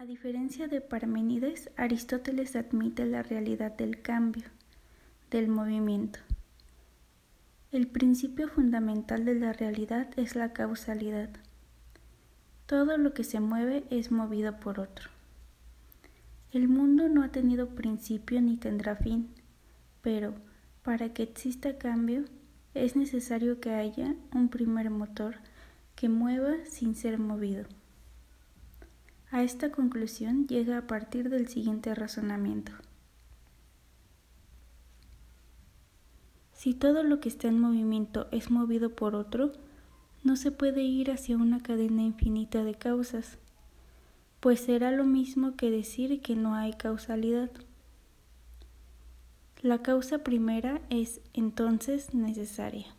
A diferencia de Parménides, Aristóteles admite la realidad del cambio, del movimiento. El principio fundamental de la realidad es la causalidad. Todo lo que se mueve es movido por otro. El mundo no ha tenido principio ni tendrá fin, pero para que exista cambio es necesario que haya un primer motor que mueva sin ser movido. A esta conclusión llega a partir del siguiente razonamiento. Si todo lo que está en movimiento es movido por otro, no se puede ir hacia una cadena infinita de causas, pues será lo mismo que decir que no hay causalidad. La causa primera es entonces necesaria.